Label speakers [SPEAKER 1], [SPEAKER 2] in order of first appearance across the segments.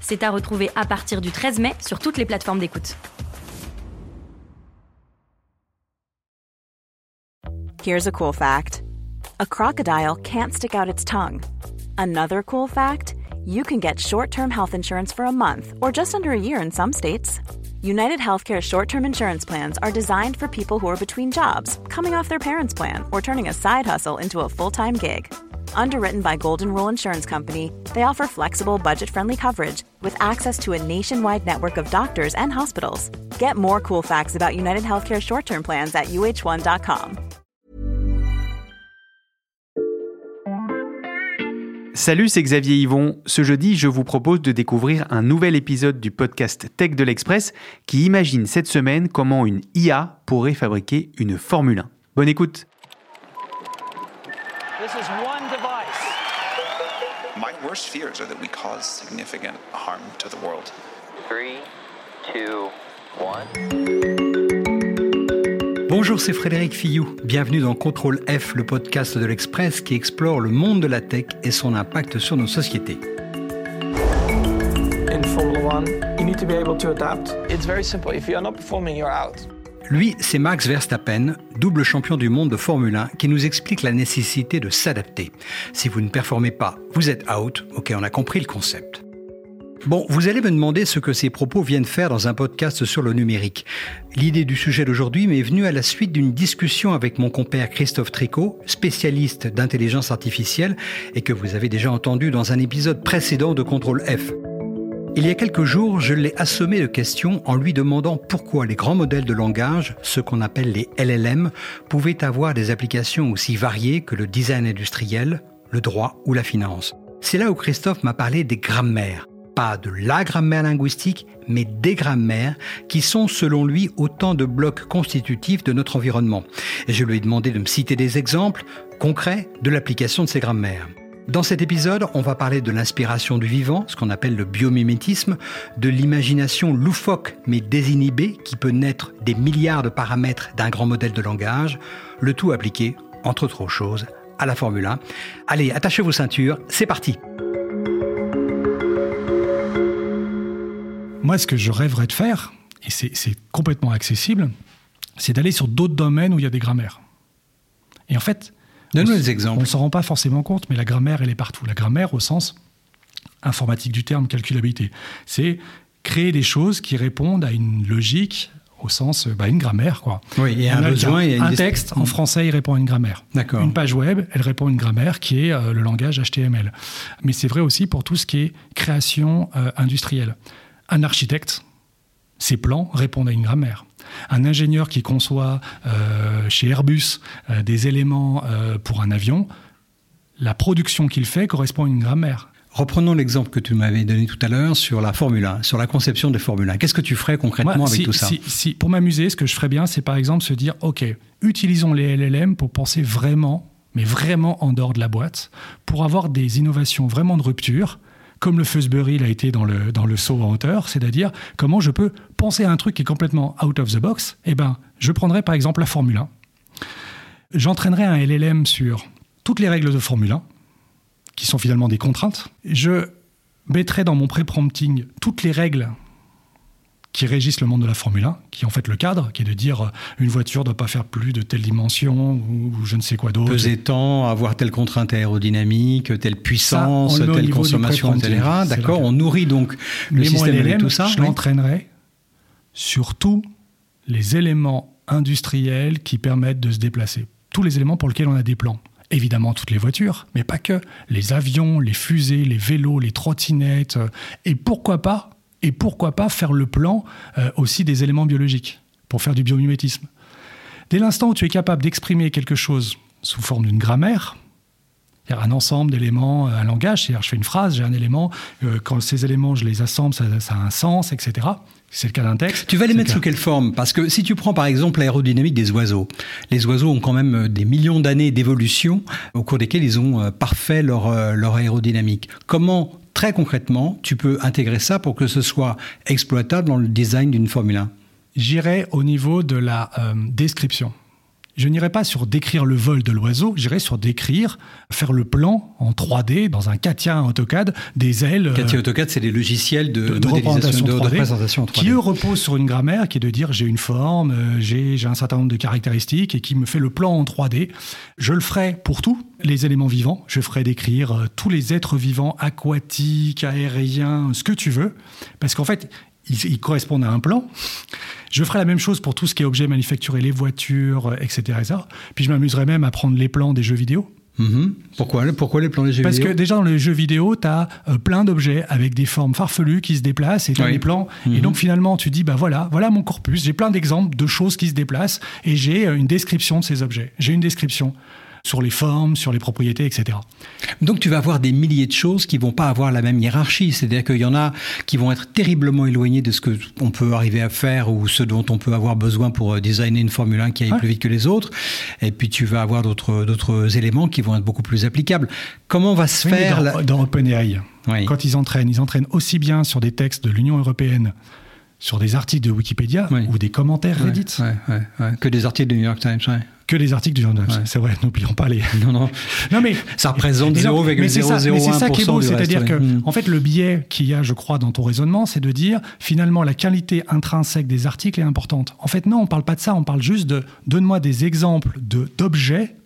[SPEAKER 1] C'est à retrouver à partir du 13 mai sur toutes les plateformes d'écoute.
[SPEAKER 2] Here's a cool fact. A crocodile can't stick out its tongue. Another cool fact, you can get short-term health insurance for a month or just under a year in some states. United Healthcare short-term insurance plans are designed for people who are between jobs, coming off their parents' plan, or turning a side hustle into a full-time gig. Underwritten by Golden Rule Insurance Company, they offer flexible, budget-friendly coverage with access to a nationwide network of doctors and hospitals. Get more cool facts about United Healthcare short-term plans at uh1.com.
[SPEAKER 3] Salut, c'est Xavier Yvon. Ce jeudi, je vous propose de découvrir un nouvel épisode du podcast Tech de l'Express qui imagine cette semaine comment une IA pourrait fabriquer une Formule 1. Bonne écoute.
[SPEAKER 4] This is one device.
[SPEAKER 5] My worst fears are that we cause significant harm to the world.
[SPEAKER 4] Three, two, one.
[SPEAKER 6] Bonjour, c'est Frédéric Fillou. Bienvenue dans Contrôle F, le podcast de l'Express qui explore le monde de la tech et son impact sur nos sociétés.
[SPEAKER 7] in Formula One, you need to be able to adapt. It's very simple. If you're not performing, you're out.
[SPEAKER 6] Lui, c'est Max Verstappen, double champion du monde de Formule 1, qui nous explique la nécessité de s'adapter. Si vous ne performez pas, vous êtes out. Ok, on a compris le concept. Bon, vous allez me demander ce que ces propos viennent faire dans un podcast sur le numérique. L'idée du sujet d'aujourd'hui m'est venue à la suite d'une discussion avec mon compère Christophe Tricot, spécialiste d'intelligence artificielle, et que vous avez déjà entendu dans un épisode précédent de Contrôle F. Il y a quelques jours, je l'ai assommé de questions en lui demandant pourquoi les grands modèles de langage, ceux qu'on appelle les LLM, pouvaient avoir des applications aussi variées que le design industriel, le droit ou la finance. C'est là où Christophe m'a parlé des grammaires. Pas de la grammaire linguistique, mais des grammaires qui sont selon lui autant de blocs constitutifs de notre environnement. Et je lui ai demandé de me citer des exemples concrets de l'application de ces grammaires. Dans cet épisode, on va parler de l'inspiration du vivant, ce qu'on appelle le biomimétisme, de l'imagination loufoque mais désinhibée qui peut naître des milliards de paramètres d'un grand modèle de langage, le tout appliqué, entre autres choses, à la Formule 1. Allez, attachez vos ceintures, c'est parti
[SPEAKER 8] Moi, ce que je rêverais de faire, et c'est complètement accessible, c'est d'aller sur d'autres domaines où il y a des grammaires. Et en fait,
[SPEAKER 6] Donne-nous
[SPEAKER 8] on
[SPEAKER 6] des exemples.
[SPEAKER 8] On ne s'en rend pas forcément compte, mais la grammaire, elle est partout. La grammaire, au sens informatique du terme, calculabilité, c'est créer des choses qui répondent à une logique, au sens, bah, une grammaire, quoi.
[SPEAKER 6] Oui, il y a un besoin, il y a
[SPEAKER 8] un texte en français, il répond à une grammaire.
[SPEAKER 6] D'accord.
[SPEAKER 8] Une page web, elle répond à une grammaire qui est euh, le langage HTML. Mais c'est vrai aussi pour tout ce qui est création euh, industrielle. Un architecte, ses plans répondent à une grammaire. Un ingénieur qui conçoit euh, chez Airbus euh, des éléments euh, pour un avion, la production qu'il fait correspond à une grammaire.
[SPEAKER 6] Reprenons l'exemple que tu m'avais donné tout à l'heure sur la Formule 1, sur la conception des Formule 1. Qu'est-ce que tu ferais concrètement
[SPEAKER 8] Moi,
[SPEAKER 6] avec
[SPEAKER 8] si-
[SPEAKER 6] tout ça
[SPEAKER 8] si- si- Pour m'amuser, ce que je ferais bien, c'est par exemple se dire, OK, utilisons les LLM pour penser vraiment, mais vraiment en dehors de la boîte, pour avoir des innovations vraiment de rupture, comme le Fuzzberry l'a été dans le, saut en hauteur, c'est-à-dire comment je peux penser à un truc qui est complètement out of the box. Eh ben, je prendrais par exemple la Formule 1. J'entraînerais un LLM sur toutes les règles de Formule 1, qui sont finalement des contraintes. Je mettrais dans mon pré-prompting toutes les règles qui régissent le monde de la Formule 1, qui est en fait le cadre, qui est de dire euh, une voiture ne doit pas faire plus de telle dimension ou, ou je ne sais quoi d'autre.
[SPEAKER 6] Peser tant, avoir telle contrainte aérodynamique, telle puissance, telle consommation, etc. D'accord On nourrit donc le
[SPEAKER 8] Mais
[SPEAKER 6] système
[SPEAKER 8] LLM,
[SPEAKER 6] tout ça.
[SPEAKER 8] je
[SPEAKER 6] oui.
[SPEAKER 8] l'entraînerai sur tous les éléments industriels qui permettent de se déplacer. Tous les éléments pour lesquels on a des plans. Évidemment, toutes les voitures, mais pas que. Les avions, les fusées, les vélos, les trottinettes. euh, Et pourquoi pas Et pourquoi pas faire le plan euh, aussi des éléments biologiques pour faire du biomimétisme Dès l'instant où tu es capable d'exprimer quelque chose sous forme d'une grammaire, un ensemble d'éléments, euh, un langage. C'est-à-dire je fais une phrase, j'ai un élément, euh, quand ces éléments, je les assemble, ça, ça a un sens, etc. C'est le cas d'un texte.
[SPEAKER 6] Tu vas les mettre sous quelle forme? Parce que si tu prends par exemple l'aérodynamique des oiseaux, les oiseaux ont quand même des millions d'années d'évolution au cours desquelles ils ont parfait leur, leur aérodynamique. Comment, très concrètement, tu peux intégrer ça pour que ce soit exploitable dans le design d'une Formule 1
[SPEAKER 8] J'irai au niveau de la euh, description. Je n'irai pas sur décrire le vol de l'oiseau, j'irai sur décrire, faire le plan en 3D dans un CATIA AutoCAD des ailes euh,
[SPEAKER 6] CATIA AutoCAD, c'est des logiciels de,
[SPEAKER 8] de, de
[SPEAKER 6] modélisation,
[SPEAKER 8] représentation
[SPEAKER 6] de, de
[SPEAKER 8] 3D,
[SPEAKER 6] représentation 3D.
[SPEAKER 8] qui eux reposent sur une grammaire qui est de dire j'ai une forme, euh, j'ai un certain nombre de caractéristiques et qui me fait le plan en 3D. Je le ferai pour tous les éléments vivants. Je ferai décrire euh, tous les êtres vivants, aquatiques, aériens, ce que tu veux, parce qu'en fait ils, ils correspondent à un plan. Je ferai la même chose pour tout ce qui est objets manufacturés, les voitures, euh, etc., etc. Puis je m'amuserai même à prendre les plans des jeux vidéo.
[SPEAKER 6] Mhm. Pourquoi, pourquoi les plans des jeux
[SPEAKER 8] Parce
[SPEAKER 6] vidéo
[SPEAKER 8] que déjà dans les jeux vidéo, tu as plein d'objets avec des formes farfelues qui se déplacent et tu as
[SPEAKER 6] Oui.
[SPEAKER 8] des plans. Et
[SPEAKER 6] Mhm.
[SPEAKER 8] donc finalement, tu dis, bah voilà, voilà mon corpus, j'ai plein d'exemples de choses qui se déplacent et j'ai euh, une description de ces objets. J'ai une description sur les formes, sur les propriétés, etc.
[SPEAKER 6] Donc tu vas avoir des milliers de choses qui vont pas avoir la même hiérarchie. C'est-à-dire qu'il y en a qui vont être terriblement éloignées de ce que on peut arriver à faire ou ce dont on peut avoir besoin pour euh, designer une Formule 1 qui aille
[SPEAKER 8] Ouais.
[SPEAKER 6] plus vite que les autres. Et puis tu vas avoir d'autres d'autres éléments qui vont être beaucoup plus applicables. Comment va se
[SPEAKER 8] Oui,
[SPEAKER 6] faire
[SPEAKER 8] dans,
[SPEAKER 6] la-
[SPEAKER 8] dans OpenAI,
[SPEAKER 6] Oui.
[SPEAKER 8] quand ils entraînent, ils entraînent aussi bien sur des textes de l'Union européenne, sur des articles de Wikipédia
[SPEAKER 6] Oui.
[SPEAKER 8] ou des commentaires Reddit,
[SPEAKER 6] ouais, ouais, ouais. que des articles du New York Times.
[SPEAKER 8] Que des articles du Journal.
[SPEAKER 6] Ouais.
[SPEAKER 8] C'est vrai, n'oublions pas les.
[SPEAKER 6] Non, non.
[SPEAKER 8] Non mais
[SPEAKER 6] Ça représente
[SPEAKER 8] Et non, mais c'est ça- ça qui est
[SPEAKER 6] 0,001%
[SPEAKER 8] beau, c'est-à-dire que
[SPEAKER 6] Mm.
[SPEAKER 8] en fait le biais qu'il y a, je crois, dans ton raisonnement, c'est de dire finalement la qualité intrinsèque des articles est importante. En fait, non, on parle pas de ça, on parle juste de donne-moi des exemples de d'objets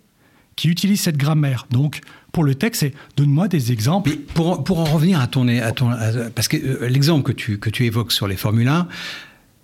[SPEAKER 8] qui utilisent cette grammaire. Donc pour le texte, c'est donne-moi des exemples.
[SPEAKER 6] Mais pour, pour en revenir à ton, à ton à- parce que euh, l'exemple que tu, que tu évoques sur les Formule 1,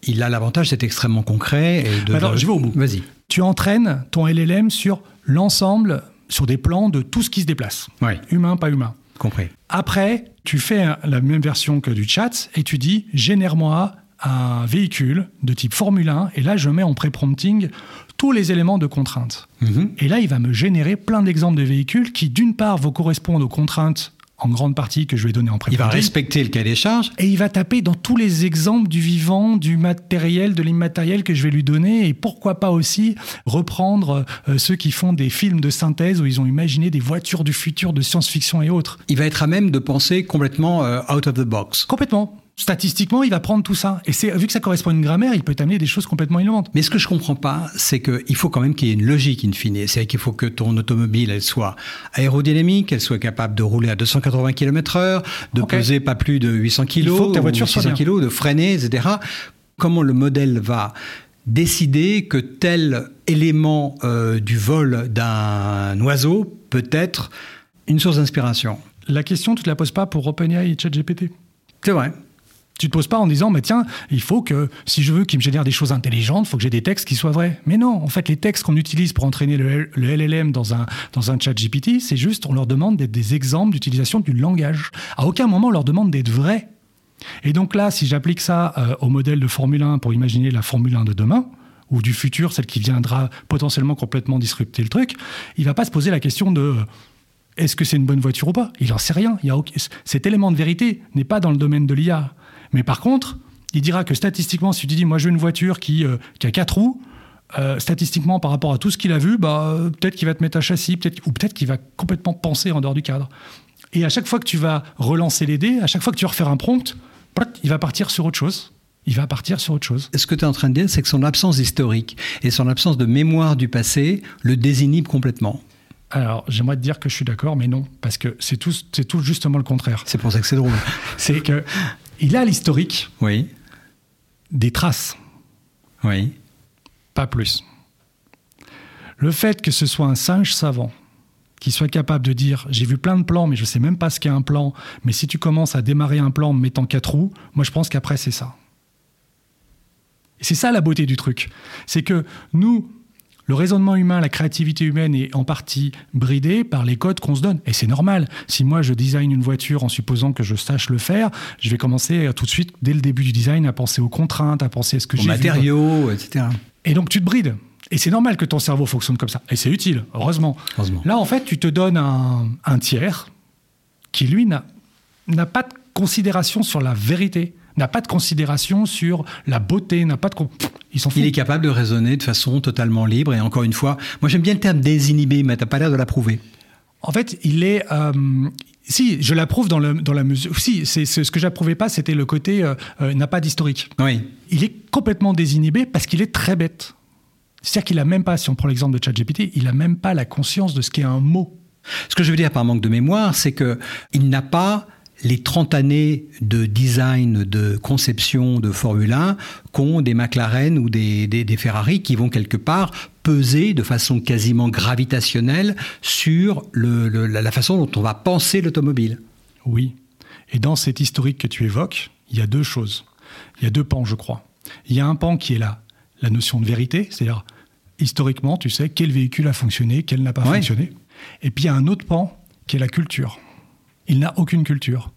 [SPEAKER 6] il a l'avantage d'être extrêmement concret. Et de,
[SPEAKER 8] Alors, je vais au bout.
[SPEAKER 6] Vas-y.
[SPEAKER 8] Tu entraînes ton LLM sur l'ensemble, sur des plans de tout ce qui se déplace. Humain, pas humain.
[SPEAKER 6] compris.
[SPEAKER 8] Après, tu fais la même version que du chat et tu dis génère-moi un véhicule de type Formule 1 et là je mets en pré-prompting tous les éléments de contrainte.
[SPEAKER 6] Mhm.
[SPEAKER 8] Et là il va me générer plein d'exemples de véhicules qui d'une part vont correspondre aux contraintes en grande partie que je vais donner en
[SPEAKER 6] Il va respecter le cahier des charges.
[SPEAKER 8] Et il va taper dans tous les exemples du vivant, du matériel, de l'immatériel que je vais lui donner. Et pourquoi pas aussi reprendre euh, ceux qui font des films de synthèse où ils ont imaginé des voitures du futur de science-fiction et autres.
[SPEAKER 6] Il va être à même de penser complètement euh, out of the box.
[SPEAKER 8] Complètement. Statistiquement, il va prendre tout ça. Et c'est vu que ça correspond à une grammaire, il peut t'amener des choses complètement innovantes.
[SPEAKER 6] Mais ce que je comprends pas, c'est qu'il faut quand même qu'il y ait une logique in fine. C'est qu'il faut que ton automobile, elle soit aérodynamique, elle soit capable de rouler à 280 km heure, de peser pas plus de 800 kg,
[SPEAKER 8] Il faut que ta voiture
[SPEAKER 6] ou
[SPEAKER 8] soit
[SPEAKER 6] 600
[SPEAKER 8] bien.
[SPEAKER 6] kg, de freiner, etc. Comment le modèle va décider que tel élément euh, du vol d'un oiseau peut être une source d'inspiration?
[SPEAKER 8] La question, tu te la poses pas pour OpenAI et ChatGPT.
[SPEAKER 6] C'est vrai.
[SPEAKER 8] Tu te poses pas en disant, mais tiens, il faut que, si je veux qu'il me génère des choses intelligentes, il faut que j'ai des textes qui soient vrais. Mais non, en fait, les textes qu'on utilise pour entraîner le, LLM dans un, dans un chat GPT, c'est juste, on leur demande d'être des exemples d'utilisation du langage. À aucun moment, on leur demande d'être vrais. Et donc là, si j'applique ça euh, au modèle de Formule 1 pour imaginer la Formule 1 de demain, ou du futur, celle qui viendra potentiellement complètement disrupter le truc, il va pas se poser la question de est-ce que c'est une bonne voiture ou pas? Il n'en sait rien. Cet élément de vérité n'est pas dans le domaine de l'IA. Mais par contre, il dira que statistiquement, si tu dis moi je veux une voiture qui, euh, qui a quatre roues, euh, statistiquement par rapport à tout ce qu'il a vu, bah, peut-être qu'il va te mettre un châssis, peut-être, ou peut-être qu'il va complètement penser en dehors du cadre. Et à chaque fois que tu vas relancer les dés, à chaque fois que tu vas refaire un prompt, il va partir sur autre chose. Il va partir sur autre chose.
[SPEAKER 6] Ce que tu es en train de dire, c'est que son absence historique et son absence de mémoire du passé le désinhibe complètement?
[SPEAKER 8] Alors, j'aimerais te dire que je suis d'accord, mais non, parce que c'est tout, c'est tout justement le contraire.
[SPEAKER 6] C'est pour ça que c'est drôle.
[SPEAKER 8] C'est que il a l'historique
[SPEAKER 6] Oui,
[SPEAKER 8] des traces,
[SPEAKER 6] oui.
[SPEAKER 8] pas plus. Le fait que ce soit un singe savant qui soit capable de dire j'ai vu plein de plans, mais je sais même pas ce qu'est un plan, mais si tu commences à démarrer un plan en mettant quatre roues, moi je pense qu'après c'est ça. Et c'est ça la beauté du truc. C'est que nous, le raisonnement humain, la créativité humaine est en partie bridée par les codes qu'on se donne. Et c'est normal. Si moi je design une voiture en supposant que je sache le faire, je vais commencer euh, tout de suite, dès le début du design, à penser aux contraintes, à penser à ce que
[SPEAKER 6] Aux
[SPEAKER 8] j'ai vu.
[SPEAKER 6] matériaux, etc.
[SPEAKER 8] Et donc tu te brides. Et c'est normal que ton cerveau fonctionne comme ça. Et c'est utile, heureusement.
[SPEAKER 6] Heureusement.
[SPEAKER 8] Là, en fait, tu te donnes un, un tiers qui, lui, n'a pas de considération sur la vérité, n'a pas de considération sur la beauté, n'a pas de... Ils foutent.
[SPEAKER 6] Il est capable de raisonner de façon totalement libre. Et encore une fois, moi j'aime bien le terme désinhibé, mais t'as pas l'air de l'approuver.
[SPEAKER 8] En fait, il est. euh, si, je l'approuve dans, le, dans la mesure. Si, c'est- ce que j'approuvais pas, c'était le côté euh, euh, n'a pas d'historique.
[SPEAKER 6] Oui.
[SPEAKER 8] Il est complètement désinhibé parce qu'il est très bête. C'est-à-dire qu'il a même pas, si on prend l'exemple de ChatGPT, il a même pas la conscience de ce qu'est un mot.
[SPEAKER 6] Ce que je veux dire par manque de mémoire, c'est que il n'a pas les 30 années de design, de conception de Formule 1 qu'ont des McLaren ou des, des- des Ferrari qui vont quelque part peser de façon quasiment gravitationnelle sur le- le- la façon dont on va penser l'automobile.
[SPEAKER 8] Oui. Et dans cet historique que tu évoques, il y a deux choses. Il y a deux pans, je crois. Il y a un pan qui est là, la notion de vérité, c'est-à-dire historiquement, tu sais quel véhicule a fonctionné, quel n'a pas
[SPEAKER 6] Ouais.
[SPEAKER 8] fonctionné. Et puis il y a un autre pan qui est la culture. Il n'a aucune culture.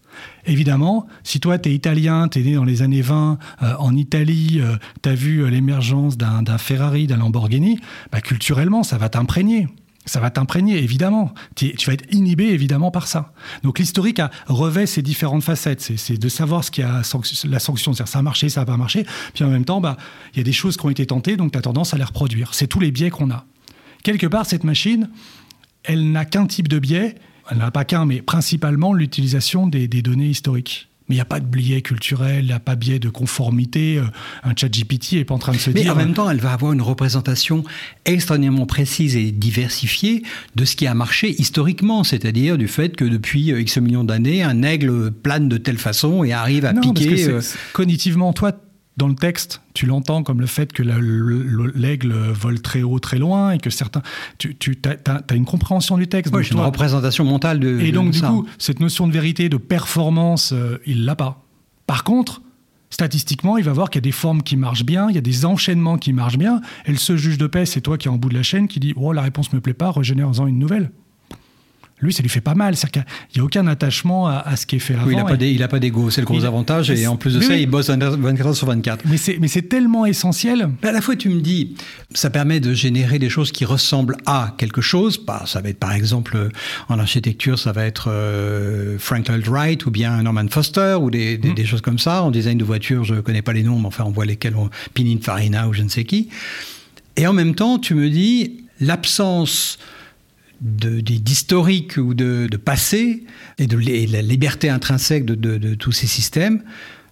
[SPEAKER 8] Évidemment, si toi, tu es italien, tu es né dans les années 20 euh, en Italie, tu as vu euh, l'émergence d'un Ferrari, d'un Lamborghini, bah, culturellement, ça va t'imprégner. Ça va t'imprégner, évidemment. Tu vas être inhibé, évidemment, par ça. Donc l'historique revêt ces différentes facettes. C'est- de savoir ce qui a la sanction. C'est-à-dire, ça a marché, ça n'a pas marché. Puis en même temps, bah, il y a des choses qui ont été tentées, donc tu as tendance à les reproduire. C'est tous les biais qu'on a. Quelque part, cette machine, elle n'a qu'un type de biais, elle n'a pas qu'un, mais principalement l'utilisation des, des données historiques. Mais il n'y a pas de biais culturel, il n'y a pas de biais de conformité. euh, Un chat GPT n'est pas en train de se
[SPEAKER 6] Mais
[SPEAKER 8] dire.
[SPEAKER 6] en même temps, elle va avoir une représentation extrêmement précise et diversifiée de ce qui a marché historiquement, c'est-à-dire du fait que depuis euh, X millions d'années, un aigle plane de telle façon et arrive à
[SPEAKER 8] Non, parce que
[SPEAKER 6] piquer. euh,
[SPEAKER 8] cognitivement, toi, dans le texte, tu l'entends comme le fait que la- le- le- l'aigle vole très haut, très loin, et que certains. Tu, tu as, une compréhension du texte. donc
[SPEAKER 6] j'ai une
[SPEAKER 8] toi-
[SPEAKER 6] représentation mentale de.
[SPEAKER 8] Et donc,
[SPEAKER 6] de
[SPEAKER 8] du
[SPEAKER 6] ça.
[SPEAKER 8] coup, cette notion de vérité, de performance, euh, il l'a pas. Par contre, statistiquement, il va voir qu'il y a des formes qui marchent bien, il y a des enchaînements qui marchent bien, et le seul juge de paix, c'est toi qui es en bout de la chaîne qui dit Oh, la réponse me plaît pas, régénère-en une nouvelle. Lui, ça lui fait pas mal. C'est-à-dire qu'il n'y a aucun attachement à, à ce qui est fait avant.
[SPEAKER 6] Oui, il n'a pas d'ego, c'est le gros
[SPEAKER 8] Il-
[SPEAKER 6] avantage. Et en plus de ça,
[SPEAKER 8] oui.
[SPEAKER 6] il bosse 24 heures sur 24.
[SPEAKER 8] Mais c'est, tellement essentiel.
[SPEAKER 6] À la fois, tu me dis, ça permet de générer des choses qui ressemblent à quelque chose. Bah, ça va être, par exemple, euh, en architecture, ça va être euh, Frank Lloyd Wright ou bien Norman Foster ou des, des- des choses comme ça. En design de voiture, je connais pas les noms, mais enfin, on voit lesquels on Pininfarina ou je ne sais qui. Et en même temps, tu me dis, l'absence d'historique ou de, de passé et de et la liberté intrinsèque de, de- de tous ces systèmes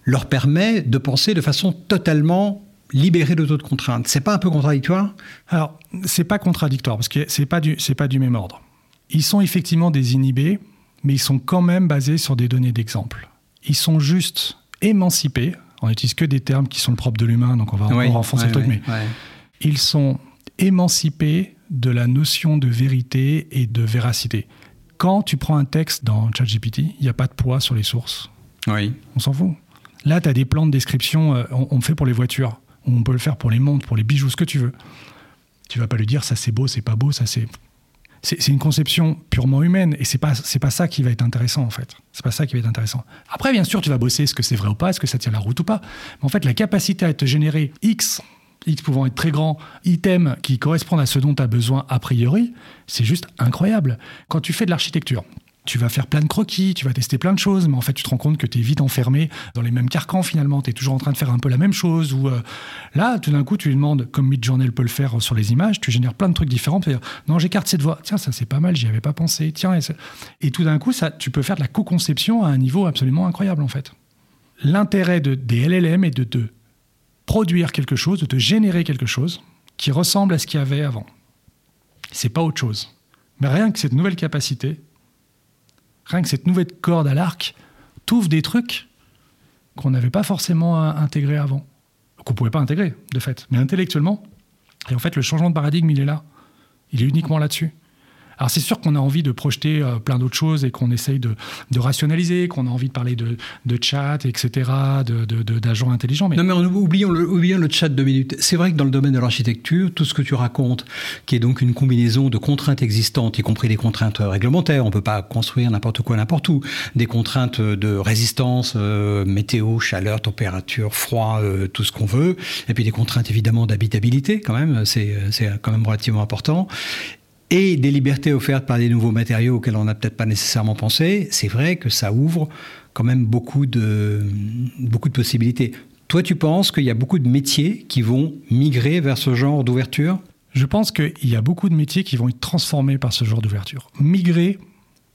[SPEAKER 6] leur permet de penser de façon totalement libérée de toute contrainte. C'est pas un peu contradictoire?
[SPEAKER 8] Alors, c'est pas contradictoire, parce que c'est pas du, c'est pas du même ordre. Ils sont effectivement désinhibés, mais ils sont quand même basés sur des données d'exemple. Ils sont juste émancipés. On n'utilise que des termes qui sont le propre de l'humain, donc on va encore
[SPEAKER 6] Oui,
[SPEAKER 8] renfoncer
[SPEAKER 6] ouais,
[SPEAKER 8] le truc,
[SPEAKER 6] ouais,
[SPEAKER 8] mais
[SPEAKER 6] ouais.
[SPEAKER 8] ils sont émancipés de la notion de vérité et de véracité. Quand tu prends un texte dans ChatGPT, il n'y a pas de poids sur les sources.
[SPEAKER 6] Oui.
[SPEAKER 8] On s'en fout. Là, tu as des plans de description, euh, on, on le fait pour les voitures, on peut le faire pour les montres, pour les bijoux, ce que tu veux. Tu vas pas lui dire ça c'est beau, c'est pas beau, ça c'est. C'est c'est une conception purement humaine et c'est pas c'est pas ça qui va être intéressant en fait. C'est pas ça qui va être intéressant. Après bien sûr tu vas bosser est-ce que c'est vrai ou pas, est-ce que ça tient la route ou pas. Mais en fait la capacité à te générer X X pouvant être très grand, items qui correspondent à ce dont tu as besoin a priori, c'est juste incroyable. Quand tu fais de l'architecture, tu vas faire plein de croquis, tu vas tester plein de choses, mais en fait, tu te rends compte que tu es vite enfermé dans les mêmes carcans finalement. Tu es toujours en train de faire un peu la même chose. Ou euh, là, tout d'un coup, tu lui demandes, comme Midjourney peut le faire sur les images, tu génères plein de trucs différents. Tu non, j'écarte cette voix. Tiens, ça c'est pas mal, j'y avais pas pensé. Tiens, et, tout d'un coup, ça, tu peux faire de la co-conception à un niveau absolument incroyable en fait. L'intérêt de, des LLM est de te produire quelque chose, de te générer quelque chose qui ressemble à ce qu'il y avait avant. C'est pas autre chose. Mais rien que cette nouvelle capacité, rien que cette nouvelle corde à l'arc, t'ouvre des trucs qu'on n'avait pas forcément intégrés avant. Qu'on pouvait pas intégrer, de fait. Mais intellectuellement, et en fait, le changement de paradigme, il est là. Il est uniquement là-dessus. Alors c'est sûr qu'on a envie de projeter euh, plein d'autres choses et qu'on essaye de, rationaliser, qu'on a envie de parler de, chat, etc., d'agents intelligents. Mais
[SPEAKER 6] Non, mais on- oublions le, chat de deux minutes. C'est vrai que dans le domaine de l'architecture, tout ce que tu racontes, qui est donc une combinaison de contraintes existantes, y compris des contraintes réglementaires, on peut pas construire n'importe quoi n'importe où, des contraintes de résistance, euh, météo, chaleur, température, froid, euh, tout ce qu'on veut, et puis des contraintes évidemment d'habitabilité quand même, c'est quand même relativement important. Et des libertés offertes par des nouveaux matériaux auxquels on n'a peut-être pas nécessairement pensé, c'est vrai que ça ouvre quand même beaucoup de, beaucoup de possibilités. Toi, tu penses qu'il y a beaucoup de métiers qui vont migrer vers ce genre d'ouverture?
[SPEAKER 8] Je pense qu'il y a beaucoup de métiers qui vont être transformés par ce genre d'ouverture. Migrer,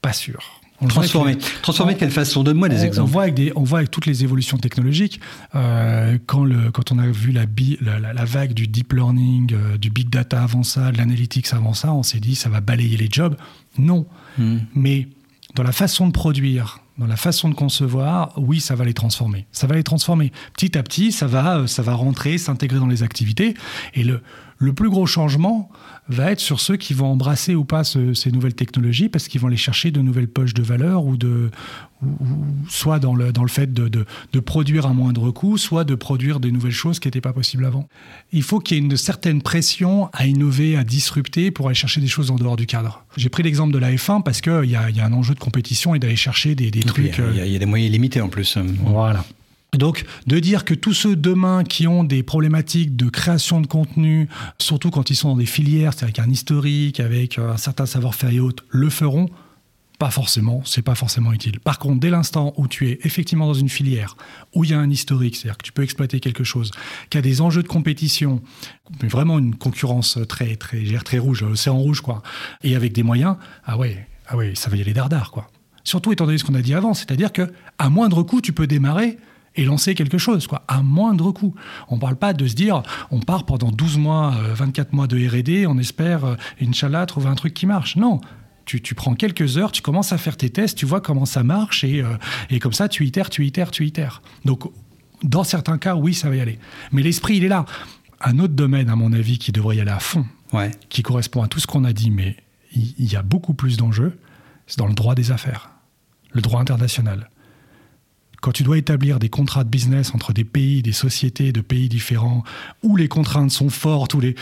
[SPEAKER 8] pas sûr.
[SPEAKER 6] Transformer.
[SPEAKER 8] les-
[SPEAKER 6] Transformer de quelle façon? Donne-moi des
[SPEAKER 8] on,
[SPEAKER 6] exemples.
[SPEAKER 8] On voit avec, des, on voit avec toutes les évolutions technologiques, euh, quand, le, quand on a vu la, bi- la, la- la vague du deep learning, euh, du big data avant ça, de l'analytics avant ça, on s'est dit ça va balayer les jobs. Non.
[SPEAKER 6] Hmm.
[SPEAKER 8] Mais dans la façon de produire, dans la façon de concevoir, oui, ça va les transformer. Ça va les transformer. Petit à petit, ça va, euh, ça va rentrer, s'intégrer dans les activités. Et le, le plus gros changement va être sur ceux qui vont embrasser ou pas ce- ces nouvelles technologies parce qu'ils vont aller chercher de nouvelles poches de valeur ou de, ou- ou soit dans le, dans le fait de, de- de produire à moindre coût, soit de produire des nouvelles choses qui n'étaient pas possibles avant. Il faut qu'il y ait une certaine pression à innover, à disrupter pour aller chercher des choses en dehors du cadre. J'ai pris l'exemple de la F1 parce qu'il y a, il y a un enjeu de compétition et d'aller chercher des, des trucs. euh,
[SPEAKER 6] il y il y a des moyens limités en plus.
[SPEAKER 8] voilà. Donc, de dire que tous ceux demain qui ont des problématiques de création de contenu, surtout quand ils sont dans des filières, c'est-à-dire avec un historique, avec euh, un certain savoir-faire et autres, le feront, pas forcément, c'est pas forcément utile. Par contre, dès l'instant où tu es effectivement dans une filière, où il y a un historique, c'est-à-dire que tu peux exploiter quelque chose, qui a des enjeux de compétition, mais vraiment une concurrence très, très, très rouge, l'océan rouge, quoi, et avec des moyens, ah ouais, ah ouais, ça va y aller dardard, quoi. Surtout étant donné ce qu'on a dit avant, c'est-à-dire que à moindre coût, tu peux démarrer et lancer quelque chose, quoi, à moindre coût. On ne parle pas de se dire, on part pendant 12 mois, euh, 24 mois de R&D, on espère, euh, Inch'Allah, trouver un truc qui marche. Non, tu, tu prends quelques heures, tu commences à faire tes tests, tu vois comment ça marche, et, euh, et comme ça, tu itères, tu itères, tu itères. Donc, dans certains cas, oui, ça va y aller. Mais l'esprit, il est là. Un autre domaine, à mon avis, qui devrait y aller à fond,
[SPEAKER 6] Ouais.
[SPEAKER 8] qui correspond à tout ce qu'on a dit, mais il il y a beaucoup plus d'enjeux, c'est dans le droit des affaires, le droit international. Quand tu dois établir des contrats de business entre des pays, des sociétés de pays différents, où les contraintes sont fortes, où les...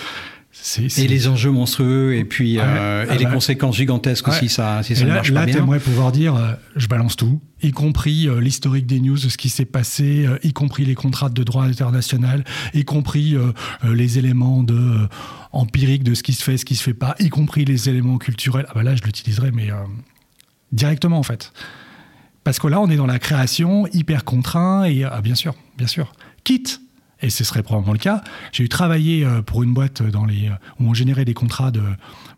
[SPEAKER 8] c'est- c'est-
[SPEAKER 6] Et les enjeux monstrueux, et puis
[SPEAKER 8] Ouais.
[SPEAKER 6] euh,
[SPEAKER 8] Ah
[SPEAKER 6] et les
[SPEAKER 8] bah.
[SPEAKER 6] conséquences gigantesques aussi, ça, si ça ne
[SPEAKER 8] là,
[SPEAKER 6] marche
[SPEAKER 8] là,
[SPEAKER 6] pas bien.
[SPEAKER 8] t'aimerais pouvoir dire, euh, je balance tout, y compris euh, l'historique des news, ce qui s'est passé, y compris les contrats de droit international, y compris les éléments de empiriques de ce qui se fait, ce qui se fait pas, y compris les éléments culturels. Ah bah là, je l'utiliserai, mais directement en fait. Parce que là, on est dans la création hyper contraint et ah, bien sûr, bien sûr, quitte. Et ce serait probablement le cas. J'ai eu travaillé euh, pour une boîte dans les, euh, où on générait des contrats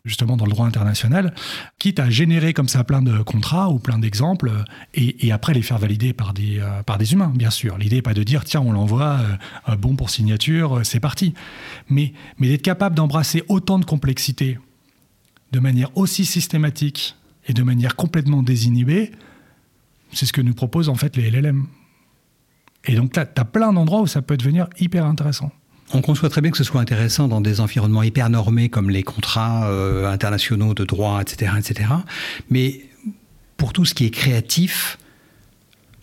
[SPEAKER 8] justement dans le droit international, quitte à générer comme ça plein de contrats ou plein d'exemples euh, et, après les faire valider par des, par humains, bien sûr. L'idée n'est pas de dire tiens, on l'envoie, bon pour signature, c'est parti. Mais, mais d'être capable d'embrasser autant de complexité de manière aussi systématique et de manière complètement désinhibée, c'est ce que nous proposent en fait les LLM. Et donc là, tu as plein d'endroits où ça peut devenir hyper intéressant.
[SPEAKER 6] On conçoit très bien que ce soit intéressant dans des environnements hyper normés comme les contrats euh, internationaux de droit, etc., etc. Mais pour tout ce qui est créatif,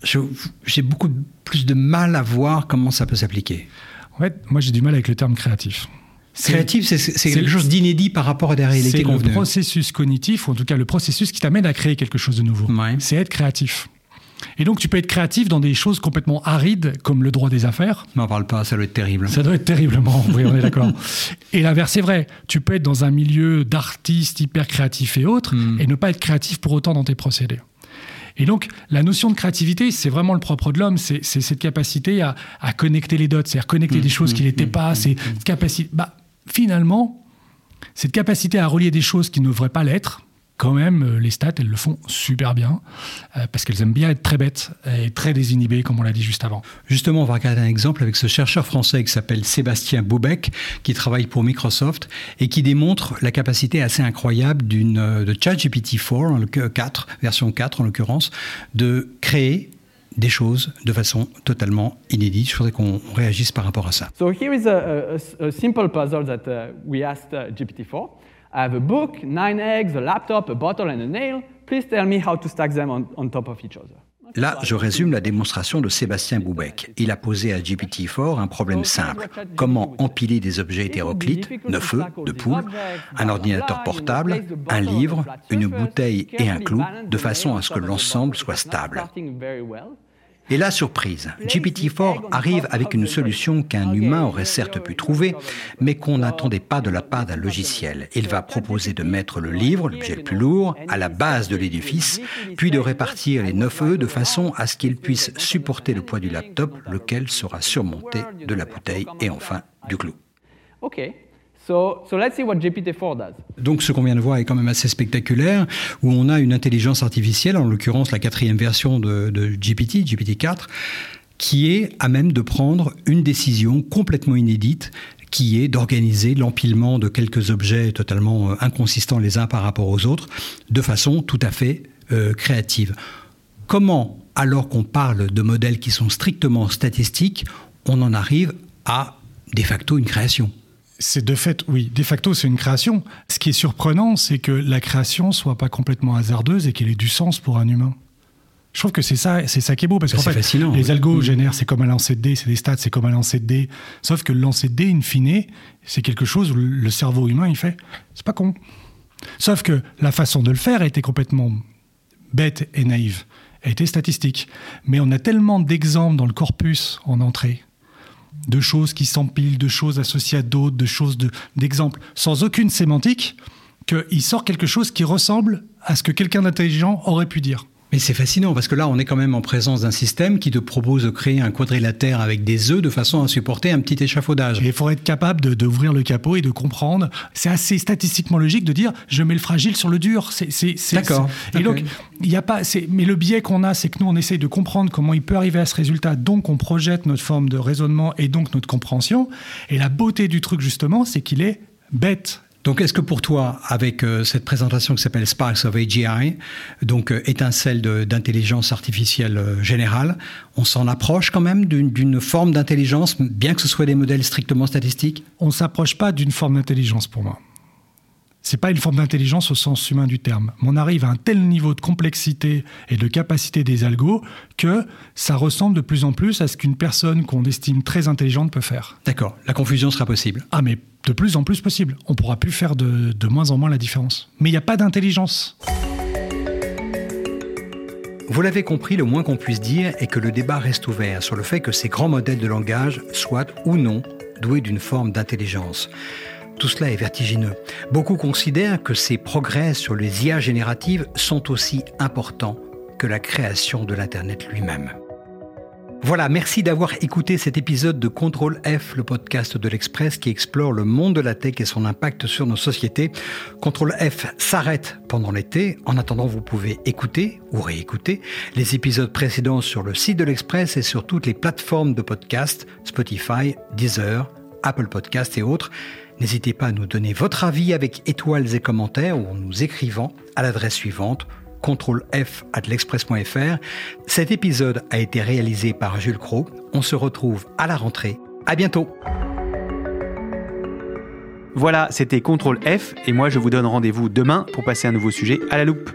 [SPEAKER 6] j'ai beaucoup plus de mal à voir comment ça peut s'appliquer.
[SPEAKER 8] En fait, moi j'ai du mal avec le terme créatif. C'est-
[SPEAKER 6] Créatif, c'est- quelque chose d'inédit par rapport à des réalités
[SPEAKER 8] C'est le processus cognitif, ou en tout cas le processus qui t'amène à créer quelque chose de nouveau.
[SPEAKER 6] Ouais.
[SPEAKER 8] C'est être créatif. Et donc tu peux être créatif dans des choses complètement arides, comme le droit des affaires.
[SPEAKER 6] M'en parle pas, ça doit être terrible.
[SPEAKER 8] Ça doit être terriblement, oui, on est d'accord. Et l'inverse est vrai. Tu peux être dans un milieu d'artistes hyper créatifs et autres,
[SPEAKER 6] Hmm.
[SPEAKER 8] et ne pas être créatif pour autant dans tes procédés. Et donc, la notion de créativité, c'est vraiment le propre de l'homme, c'est cette capacité à, à connecter les dots, c'est-à-dire connecter des choses qui n'étaient pas, c'est cette capacité. Bah, finalement, cette capacité à relier des choses qui ne devraient pas l'être, quand même, euh, les stats, elles le font super bien, euh, parce qu'elles aiment bien être très bêtes et très désinhibées, comme on l'a dit juste avant.
[SPEAKER 6] Justement, on va regarder un exemple avec ce chercheur français qui s'appelle Sébastien Boubec, qui travaille pour Microsoft et qui démontre la capacité assez incroyable d'une euh, de ChatGPT-4, en l'occur- 4, version 4 en l'occurrence, de créer des choses de façon totalement inédite. Je voudrais qu'on réagisse par rapport à ça.
[SPEAKER 9] So here is a, a simple puzzle that uh, we asked uh, GPT-4. I have a book, nine eggs, a laptop, a bottle and a nail. Please tell me how to stack them on, top of each other.
[SPEAKER 6] Là, je résume la démonstration de Sébastien Boubec. Il a posé à GPT-4 un problème simple. Comment empiler des objets hétéroclites, neuf œufs, de poule, un ordinateur portable, un livre, une bouteille et un clou, de façon à ce que l'ensemble soit stable. Et la surprise, GPT-4 arrive avec une solution qu'un humain aurait certes pu trouver, mais qu'on n'attendait pas de la part d'un logiciel. Il va proposer de mettre le livre, l'objet le plus lourd, à la base de l'édifice, puis de répartir les neuf œufs de façon à ce qu'il puisse supporter le poids du laptop, lequel sera surmonté de la bouteille et enfin du clou. Donc ce qu'on vient de voir est quand même assez spectaculaire, où on a une intelligence artificielle, en l'occurrence la quatrième version de, GPT, GPT-4, qui est à même de prendre une décision complètement inédite, qui est d'organiser l'empilement de quelques objets totalement euh, inconsistants les uns par rapport aux autres, de façon tout à fait euh, créative. Comment, alors qu'on parle de modèles qui sont strictement statistiques, on en arrive à de facto une création?
[SPEAKER 8] C'est de fait, oui, de facto, c'est une création. Ce qui est surprenant, c'est que la création soit pas complètement hasardeuse et qu'elle ait du sens pour un humain. Je trouve que c'est ça, c'est ça qui est beau parce
[SPEAKER 6] bah,
[SPEAKER 8] qu'en
[SPEAKER 6] fait,
[SPEAKER 8] les algos mm. génèrent, c'est comme un lancer de dés, c'est des stats, c'est comme un lancer de dés. Sauf que le lancer de dés, in fine, c'est quelque chose où le cerveau humain, il fait, c'est pas con. Sauf que la façon de le faire a été complètement bête et naïve, a été statistique. Mais on a tellement d'exemples dans le corpus en entrée de choses qui s'empilent, de choses associées à d'autres, de choses d'exemples, sans aucune sémantique, qu'il sort quelque chose qui ressemble à ce que quelqu'un d'intelligent aurait pu dire.
[SPEAKER 6] Mais c'est fascinant parce que là, on est quand même en présence d'un système qui te propose de créer un quadrilatère avec des œufs de façon à supporter un petit échafaudage.
[SPEAKER 8] Et il faudrait être capable d'ouvrir le capot et de comprendre. C'est assez statistiquement logique de dire je mets le fragile sur le dur.
[SPEAKER 6] D'accord.
[SPEAKER 8] Et donc, il y a pas. Mais le biais qu'on a, c'est que nous, on essaye de comprendre comment il peut arriver à ce résultat. Donc, on projette notre forme de raisonnement et donc notre compréhension. Et la beauté du truc, justement, c'est qu'il est bête
[SPEAKER 6] donc, est-ce que pour toi, avec euh, cette présentation qui s'appelle Sparks of AGI, donc euh, étincelle d'intelligence artificielle euh, générale, on s'en approche quand même d'une forme d'intelligence, bien que ce soit des modèles strictement statistiques?
[SPEAKER 8] On ne s'approche pas d'une forme d'intelligence pour moi. C'est pas une forme d'intelligence au sens humain du terme. Mais on arrive à un tel niveau de complexité et de capacité des algos que ça ressemble de plus en plus à ce qu'une personne qu'on estime très intelligente peut faire.
[SPEAKER 6] D'accord. La confusion sera possible.
[SPEAKER 8] Ah, mais de plus en plus possible. On pourra plus faire de, de moins en moins la différence. Mais il n'y a pas d'intelligence.
[SPEAKER 6] Vous l'avez compris, le moins qu'on puisse dire est que le débat reste ouvert sur le fait que ces grands modèles de langage soient ou non doués d'une forme d'intelligence. Tout cela est vertigineux. Beaucoup considèrent que ces progrès sur les IA génératives sont aussi importants que la création de l'Internet lui-même. Voilà, merci d'avoir écouté cet épisode de Contrôle F, le podcast de l'Express qui explore le monde de la tech et son impact sur nos sociétés. Contrôle F s'arrête pendant l'été. En attendant, vous pouvez écouter ou réécouter les épisodes précédents sur le site de l'Express et sur toutes les plateformes de podcast, Spotify, Deezer, Apple Podcast et autres. N'hésitez pas à nous donner votre avis avec étoiles et commentaires ou en nous écrivant à l'adresse suivante contrôle F at l'express.fr. Cet épisode a été réalisé par Jules Cro. On se retrouve à la rentrée. À bientôt.
[SPEAKER 3] Voilà, c'était Contrôle F et moi je vous donne rendez-vous demain pour passer un nouveau sujet à la loupe.